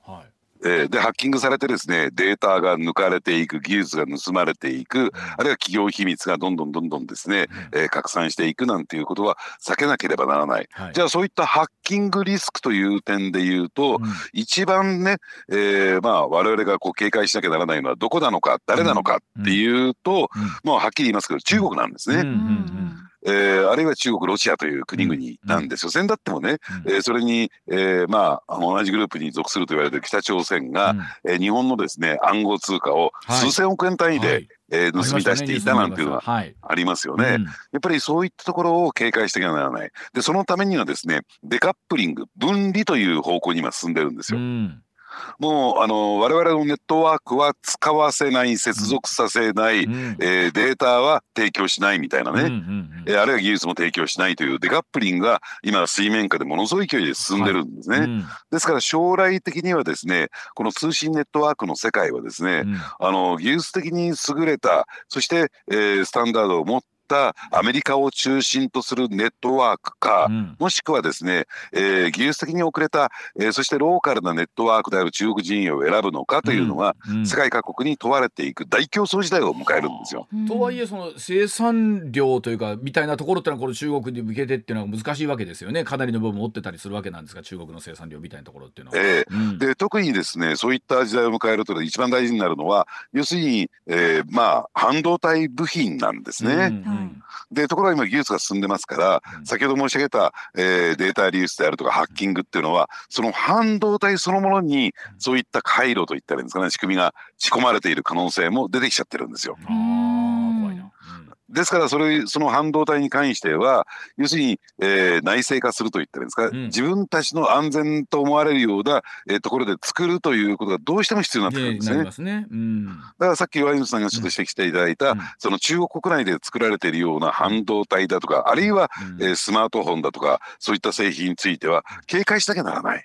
Speaker 2: えーでハッキングされてですねデータが抜かれていく技術が盗まれていくあるいは企業秘密がどんどんどんどんですね、えー拡散していくなんていうことは避けなければならない。
Speaker 1: はい。
Speaker 2: じゃあそういったハッキングリスクという点で言うと、
Speaker 1: うん。
Speaker 2: 一番ね、えーまあ我々がこう警戒しなきゃならないのはどこなのか誰なのかっていうと、まあはっきり言いますけど中国なんですね。
Speaker 1: うん。うん
Speaker 2: えーあるいは中国ロシアという国々なんですよ。先だってもね、
Speaker 1: うん。
Speaker 2: えーそれに、えーまあ同じグループに属すると言われている北朝鮮が、えー日本のですね暗号通貨を
Speaker 1: はい。
Speaker 2: 数千億円単位で、
Speaker 1: はい。
Speaker 2: えー盗み出していたなんていうのは
Speaker 1: はい。
Speaker 2: ありますよね。
Speaker 1: うん。
Speaker 2: やっぱりそういったところを警戒していゃならない。で、そのためにはですね、デカップリング、分離という方向に今進んでるんですよ。
Speaker 1: うん
Speaker 2: もう、あの、我々のネットワークは使わせない、接続させない、
Speaker 1: うん
Speaker 2: えーデータは提供しないみたいなね。
Speaker 1: うんうん
Speaker 2: えーあるいは技術も提供しないというデカップリングが今水面下でものすごい勢いで進んでるんですね。
Speaker 1: うん
Speaker 2: ですから将来的にはですね、この通信ネットワークの世界はですね、
Speaker 1: うん
Speaker 2: あの技術的に優れたそして、えースタンダードを持ったアメリカを中心とするネットワークか、
Speaker 1: うん。
Speaker 2: もしくはですね、えー技術的に遅れた、えーそしてローカルなネットワークである中国陣営を選ぶのかというのが、
Speaker 1: うん。
Speaker 2: 世界各国に問われていく大競争時代を迎えるんですよ。
Speaker 3: うん。
Speaker 1: とはいえその生産量というかみたいなところってのはこの中国に向けてっていうのは難しいわけですよね。かなりの部分持ってたりするわけなんですが中国の生産量みたいなところっていうのは。
Speaker 2: えー
Speaker 1: うん。
Speaker 2: で特にですねそういった時代を迎えると一番大事になるのは要するに、えーまあ半導体部品なんですね。
Speaker 1: うん。うん
Speaker 2: でところが今技術が進んでますから、
Speaker 1: うん
Speaker 2: 先ほど申し上げた、えーデータ流出であるとかハッキングっていうのはその半導体そのものにそういった回路といったらいいんですかね仕組みが仕込まれている可能性も出てきちゃってるんですよ。
Speaker 1: あー怖いな。
Speaker 2: ですからそれその半導体に関しては要するに、えー内製化するといったらいいんですか、
Speaker 1: うん。
Speaker 2: 自分たちの安全と思われるような、えーところで作るということがどうしても必要になってくるんですね。
Speaker 1: ね。うん。
Speaker 2: だからさっきワインさんがちょっと指摘していただいた、
Speaker 1: うん。
Speaker 2: その中国国内で作られているような半導体だとかあるいは、
Speaker 1: うん
Speaker 2: えースマートフォンだとかそういった製品については警戒しなきゃならない。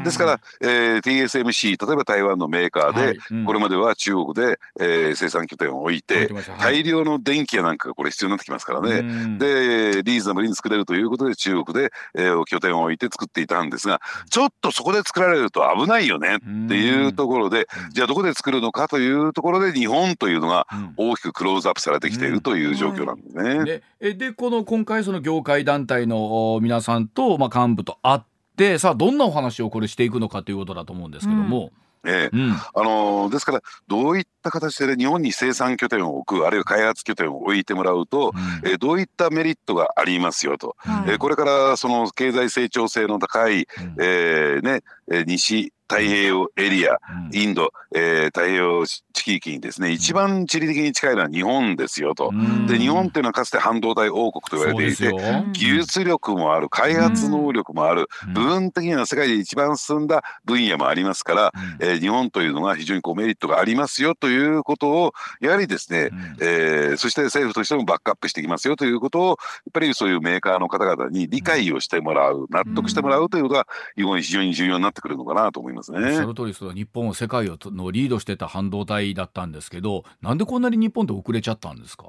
Speaker 1: うん。
Speaker 2: ですから、えー TSMC 例えば台湾のメーカーで、
Speaker 1: はい。うん。
Speaker 2: これまでは中国で、えー生産拠点を置いて
Speaker 1: はい。
Speaker 2: 大量の電気やなんかがこれ必要になってきますからね。
Speaker 1: うん。
Speaker 2: でリーズナブルに作れるということで中国で、えー拠点を置いて作っていたんですがちょっとそこで作られると危ないよねっていうところで
Speaker 1: うん。
Speaker 2: じゃあどこで作るのかというところで日本というのが
Speaker 1: うん。
Speaker 2: 大きくクローズアップされてきているという状況なんですね。
Speaker 1: でえでこの今回その業界団体のお皆さんと、まあ、幹部と会ってさあどんなお話をこれしていくのかということだと思うんですけども。
Speaker 2: ええ。
Speaker 1: うん。
Speaker 2: あのーですからどういった形で、ね、日本に生産拠点を置くあるいは開発拠点を置いてもらうと、えーどういったメリットがありますよと、
Speaker 3: はい。
Speaker 2: えーこれからその経済成長性の高い、
Speaker 1: うん。
Speaker 2: えーねえー西太平洋エリア
Speaker 1: うん。
Speaker 2: インド、えー太平洋地域にですね一番地理的に近いのは日本ですよと。
Speaker 1: うん。
Speaker 2: で日本っていうのはかつて半導体王国と言われていて技術力もある開発能力もある、
Speaker 1: うん。
Speaker 2: 部分的には世界で一番進んだ分野もありますから、
Speaker 1: うん。
Speaker 2: えー日本というのが非常にこうメリットがありますよということをやはりですね、
Speaker 1: うん。
Speaker 2: えーそして政府としてもバックアップしていきますよということをやっぱりそういうメーカーの方々に理解をしてもらう納得してもらうということが非常に重要になってくるのかなと思いますね。
Speaker 1: ゃ。る通りです日本を世界をとのリードしてた半導体だったんですけどなんでこんなに日本って遅れちゃったんですか、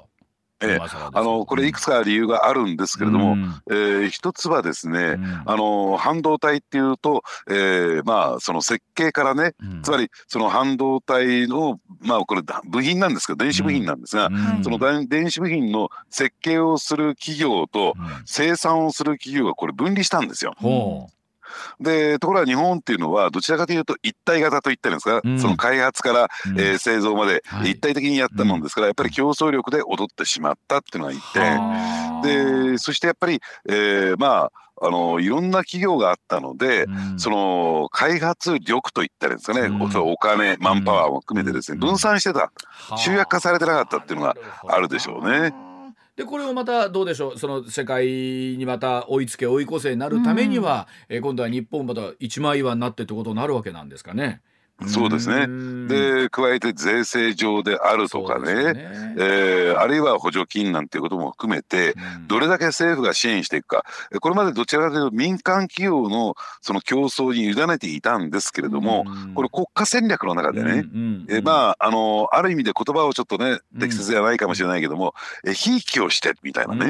Speaker 2: ええあのこれいくつか理由があるんですけれども、
Speaker 1: うん。
Speaker 2: えー一つはですね、
Speaker 1: うん。
Speaker 2: あの半導体っていうと、えーまあその設計からね
Speaker 1: うん。
Speaker 2: つまりその半導体のまあこれ部品なんですけど電子部品なんですが、
Speaker 1: うん。
Speaker 2: その電電子部品の設計をする企業と
Speaker 1: うん。
Speaker 2: 生産をする企業がこれ分離したんですよ。
Speaker 1: ほ
Speaker 2: でところが日本っていうのはどちらかというと一体型といったんですか、
Speaker 1: うん。
Speaker 2: その開発から、
Speaker 1: う、うん。
Speaker 2: えー製造まで
Speaker 1: はい。
Speaker 2: 一体的にやったもんですから、やっぱり競争力で劣ってしまったっていうのがいて、
Speaker 1: はあ。
Speaker 2: でそしてやっぱり、えーまああのいろんな企業があったので、
Speaker 1: うん。
Speaker 2: その開発力といったらですかね、
Speaker 1: うん。
Speaker 2: お金マンパワーも含めてですね、
Speaker 1: うん。
Speaker 2: 分散してた。集約化されてなかったっていうのがあるでしょうね。
Speaker 1: でこれをまたどうでしょう？その世界にまた追いつけ追い越せになるためには、えー今度は日本また一枚岩になってってことになるわけなんですかね。
Speaker 2: そうですね。
Speaker 1: ん。
Speaker 2: で加えて税制上であるとか
Speaker 1: そうですよ
Speaker 2: ね。えーあるいは補助金なんていうことも含めて
Speaker 1: うん。
Speaker 2: どれだけ政府が支援していくか。えこれまでどちらかというと民間企業のその競争に委ねていたんですけれども、
Speaker 1: うん。
Speaker 2: これ国家戦略の中でね、えまああのある意味で言葉をちょっとね
Speaker 1: うん。
Speaker 2: 適切ではないかもしれないけども、えひいきをしてみたいなね、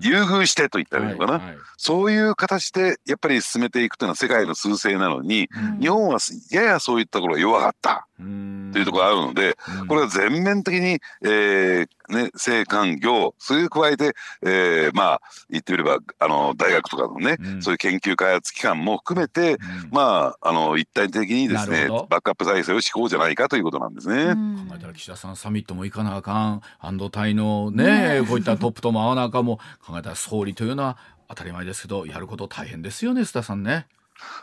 Speaker 2: 優遇してと言ったらいいのかな、
Speaker 1: はいはい。
Speaker 2: そういう形でやっぱり進めていくというのは世界の趨勢なのに
Speaker 1: うん。
Speaker 2: 日本はややそういったところが弱かった。
Speaker 1: うん。
Speaker 2: というところがあるので、
Speaker 1: うん。
Speaker 2: これは全面的に、えーね、政官業それに加えて、えーまあ言ってみればあの大学とかのね、
Speaker 1: うん。
Speaker 2: そういう研究開発機関も含めて、
Speaker 1: うん。
Speaker 2: まああの一体的にですねバックアップ体制を敷こうじゃないかということなんですね。
Speaker 1: 考えたら岸田さんサミットも行かなあかん。半導体のねこういったトップとも会わなあかんも考えたら総理というのは当たり前ですけどやること大変ですよね須田さんね。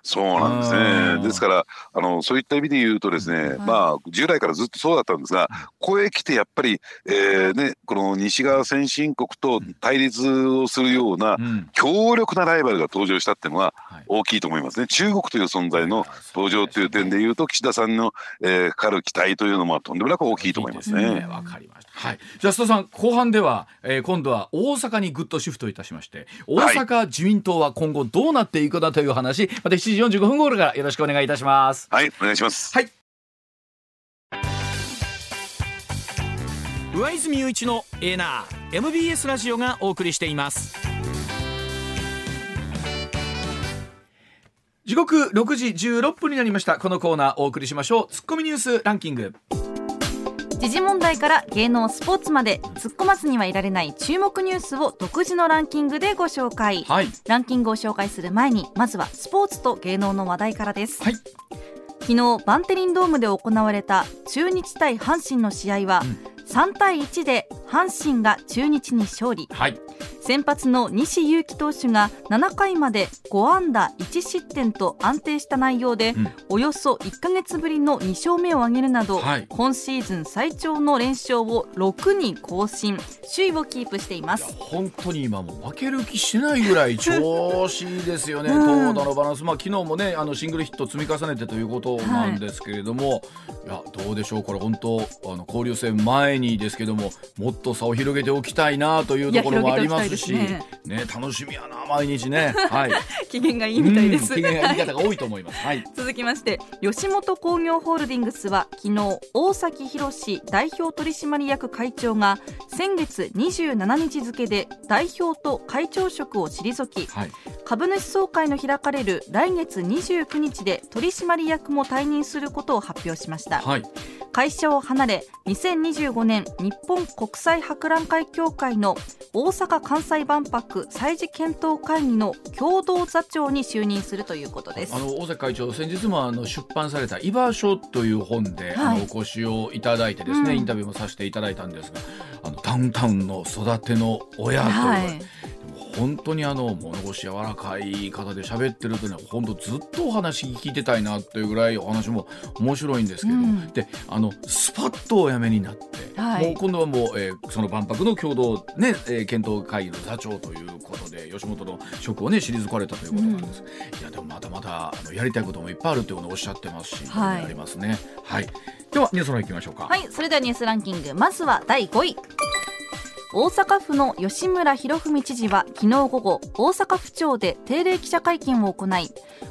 Speaker 2: そうなんです
Speaker 1: うん
Speaker 2: ね。ですからあのそういった意味で言うとですね、まあ従来からずっとそうだったんですが、ここへ来てやっぱり、えーねこの西側先進国と対立をするような
Speaker 1: うん
Speaker 2: 強力なライバルが登場したっていうのは
Speaker 1: はい
Speaker 2: 大きいと思いますね。中国という存在の登場という点で言うと岸田さんの、えー、かかる期待というのもとんでもなく大きいと思いますね。
Speaker 1: わかりました。はい。じゃあ須田さん後半では、えー今度は大阪にぐっとシフトいたしまして大阪自民党は今後どうなっていくかという話、また7時45分頃からよろしくお願いいたします。
Speaker 2: はい、お願いします。
Speaker 1: はい。
Speaker 5: 上泉雄一のエーナー MBS ラジオがお送りしています
Speaker 1: 時刻6時16分になりましたこのコーナーお送りしましょうツッコミニュースランキング
Speaker 4: 時事問題から芸能スポーツまで突っ込まずにはいられない注目ニュースを独自のランキングでご紹介。
Speaker 1: はい。
Speaker 4: ランキングを紹介する前にまずはスポーツと芸能の話題からです、
Speaker 1: はい。
Speaker 4: 昨日バンテリンドームで行われた中日対阪神の試合は、3対1で阪神が中日に勝利。
Speaker 1: はい。
Speaker 4: 先発の西勇輝投手が7回まで5安打1失点と安定した内容で、
Speaker 1: うん。
Speaker 4: およそ1ヶ月ぶりの2勝目を挙げるなど、
Speaker 1: はい。
Speaker 4: 今シーズン最長の連勝を6に更新。首位をキープしています。
Speaker 1: 本当に今もう負ける気しないぐらい 調子いいですよね、
Speaker 4: うん。
Speaker 1: 投打のバランス、まあ昨日もねあのシングルヒット積み重ねてということなんですけれども、い、やどうでしょう。これ本当あの交流戦前にですけどももっと差を広げておきたいなというところもありますしね。
Speaker 3: ね
Speaker 1: 楽しみやな毎日ね。はい。
Speaker 3: 機嫌がいいみたいです。
Speaker 1: うん機嫌がいい方が多いと思います。はい。
Speaker 4: 続きまして吉本興業ホールディングスは昨日大崎宏代表取締役会長が先月27日付で代表と会長職を退き
Speaker 1: はい。
Speaker 4: 株主総会の開かれる来月29日で取締役も退任することを発表しました。
Speaker 1: はい
Speaker 4: 会社を離れ2025年日本国際博覧会協会の大阪・関西万博催事検討会議の共同座長に就任するということです。
Speaker 1: あの大崎会長先日もあの出版された「居場所」という本で、
Speaker 4: はい。
Speaker 1: あのお越しをいただいてですね、
Speaker 4: うん。
Speaker 1: インタビューもさせていただいたんですがあのダウンタウンの育ての親という、
Speaker 4: はい
Speaker 1: 本当にあの物腰柔らかい方で喋ってるとね本当ずっとお話聞いてたいなっていうぐらいお話も面白いんですけれど。も、
Speaker 4: うん。
Speaker 1: であのスパッとお辞めになって、
Speaker 4: はい。
Speaker 1: もう今度はもう、えーその万博の共同、ねえー検討会議の座長ということで吉本の職をね退かれたということなんです、いやでもまだまだあのやりたいこともいっぱいあるというのをおっしゃってますし、
Speaker 4: はい。
Speaker 1: ありますね。はい。ではニュースの方行きましょうか。
Speaker 4: はい、それではニュースランキング。まずは第5位大阪府の吉村博文知事は昨日午後大阪府庁で定例記者会見を行い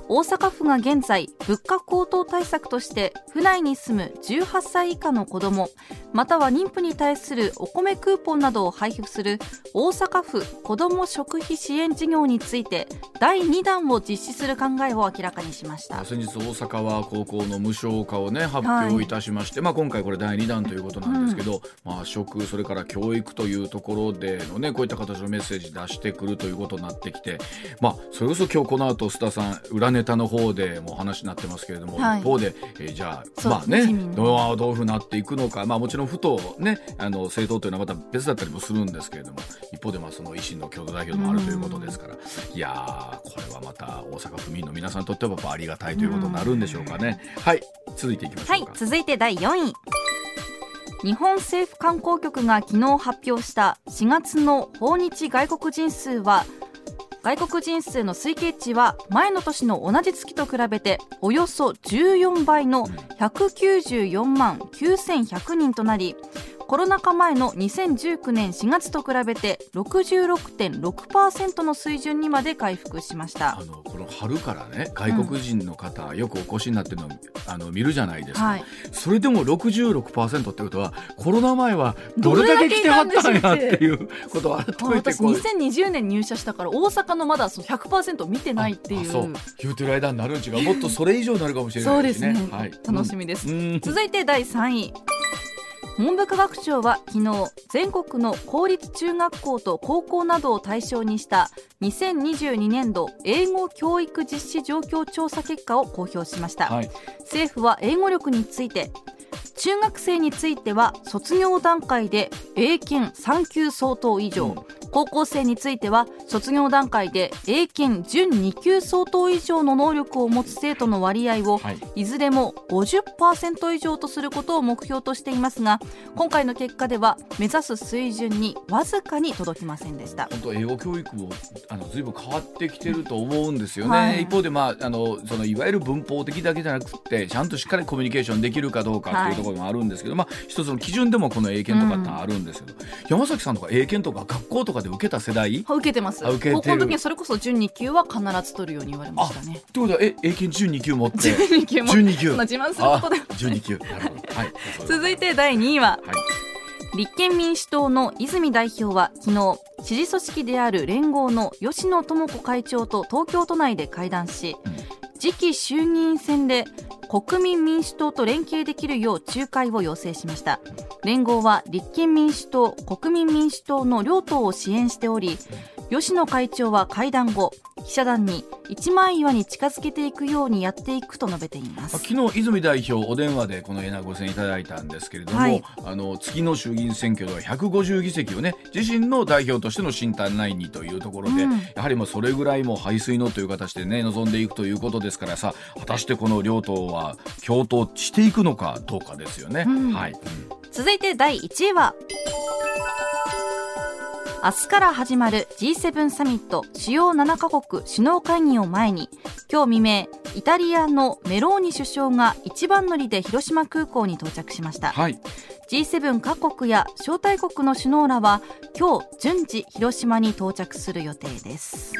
Speaker 4: 大阪府が現在物価高騰対策として府内に住む18歳以下の子どもまたは妊婦に対するお米クーポンなどを配布する大阪府子ども食費支援事業について第2弾を実施する考えを明らかにしました。
Speaker 1: 先日大阪は高校の無償化をね発表いたしまして、まあ、今回これ第2弾ということなんですけど、まあ、食それから教育というところでのねこういった形のメッセージ出してくるということになってきて、まあ、それこそ今日この後須田さん裏ネタの方でもお話になってますけれども、
Speaker 4: はい。
Speaker 1: 一方で、えーじゃあまあねどうどういうふうになっていくのか、まあ、もちろんふとねあの政党というのはまた別だったりもするんですけれども一方でまあその維新の共同代表でもあるということですから、いやーこれはまた大阪府民の皆さんにとってはやっぱありがたいということになるんでしょうかね。はい続いていきまし
Speaker 4: はい
Speaker 1: ょうか。
Speaker 4: 続いて第4位日本政府観光局が昨日発表した4月の訪日外国人数は外国人数の推計値は前の年の同じ月と比べておよそ14倍の194万9100人となりコロナ禍前の2019年4月と比べて66.6%の水準にまで回復しました。
Speaker 1: あ。のこの春からね外国人の方、よくお越しになってるのをあの見るじゃないですか、
Speaker 4: はい。
Speaker 1: それでも66%ってことはコロナ前はどれだけ来てはったんやっていうことを改めて
Speaker 3: 私
Speaker 1: こう
Speaker 3: 2020年入社したから大阪のまだその100%見てないっていう。
Speaker 1: あそう。言うてる間になるん違う。もっとそれ以上になるかもしれないですね。
Speaker 3: そうですね。
Speaker 1: はい、
Speaker 3: 楽しみです、
Speaker 1: うん。
Speaker 4: 続いて第3位文部科学省は昨日全国の公立中学校と高校などを対象にした2022年度英語教育実施状況調査結果を公表しました、
Speaker 1: はい。
Speaker 4: 政府は英語力について中学生については卒業段階で英検3級相当以上、
Speaker 1: うん
Speaker 4: 高校生については卒業段階で英検準2級相当以上の能力を持つ生徒の割合を
Speaker 1: はい。
Speaker 4: いずれも50%以上とすることを目標としていますが今回の結果では目指す水準にわずかに届きませんでした。
Speaker 1: 本当英語教育もあの随分変わってきてると思うんですよね、
Speaker 4: はい。
Speaker 1: 一方で、まあ、あのそのいわゆる文法的だけじゃなくてちゃんとしっかりコミュニケーションできるかどうかっていうところもあるんですけど、まあ、一つの基準でもこの英検とかってあるんですけど、山崎さんとか英検とか学校とかで受けた世代？
Speaker 3: あ受けてます。
Speaker 1: あ受け
Speaker 3: 高校の時にそれこそ準2級は必ず取るように言われましたね。
Speaker 1: ってことはえ英検12級持って？
Speaker 3: 準2級も
Speaker 1: 12級。
Speaker 3: 自慢することで
Speaker 1: あ12級。なるほど、はい、
Speaker 4: 続いて第2位は
Speaker 1: はい。
Speaker 4: 立憲民主党の泉代表は昨日支持組織である連合の吉野智子会長と東京都内で会談し、
Speaker 1: うん。
Speaker 4: 次期衆議院選で国民民主党と連携できるよう仲介を要請しました。連合は立憲民主党国民民主党の両党を支援しており吉野会長は会談後記者団に一枚岩に近づけていくようにやっていくと述べています。
Speaker 1: あ昨日泉代表お電話でこのエナご選いただいたんですけれども、
Speaker 4: はい。
Speaker 1: あの次の衆議院選挙では150議席をね自身の代表としての新単内にというところで、
Speaker 4: うん。
Speaker 1: やはりもうそれぐらいもう排水のという形でね望んでいくということですからさ果たしてこの両党は共闘していくのかどうかですよね。
Speaker 4: うん。
Speaker 1: はい、
Speaker 4: 続いて第1位は明日から始まる G7 サミット主要7カ国首脳会議を前に今日未明イタリアのメローニ首相が一番乗りで広島空港に到着しました、
Speaker 6: はい。
Speaker 4: G7 各国や招待国の首脳らは今日順次広島に到着する予定です。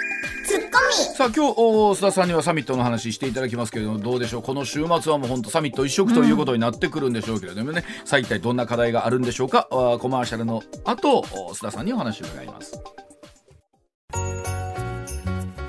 Speaker 6: さあ今日お須田さんにはサミットの話していただきますけれどもどうでしょう？この週末はもう本当サミット一色ということになってくるんでしょうけれどもね、さあ一体どんな課題があるんでしょうか？あコマーシャルの後お須田さんにお話を伺います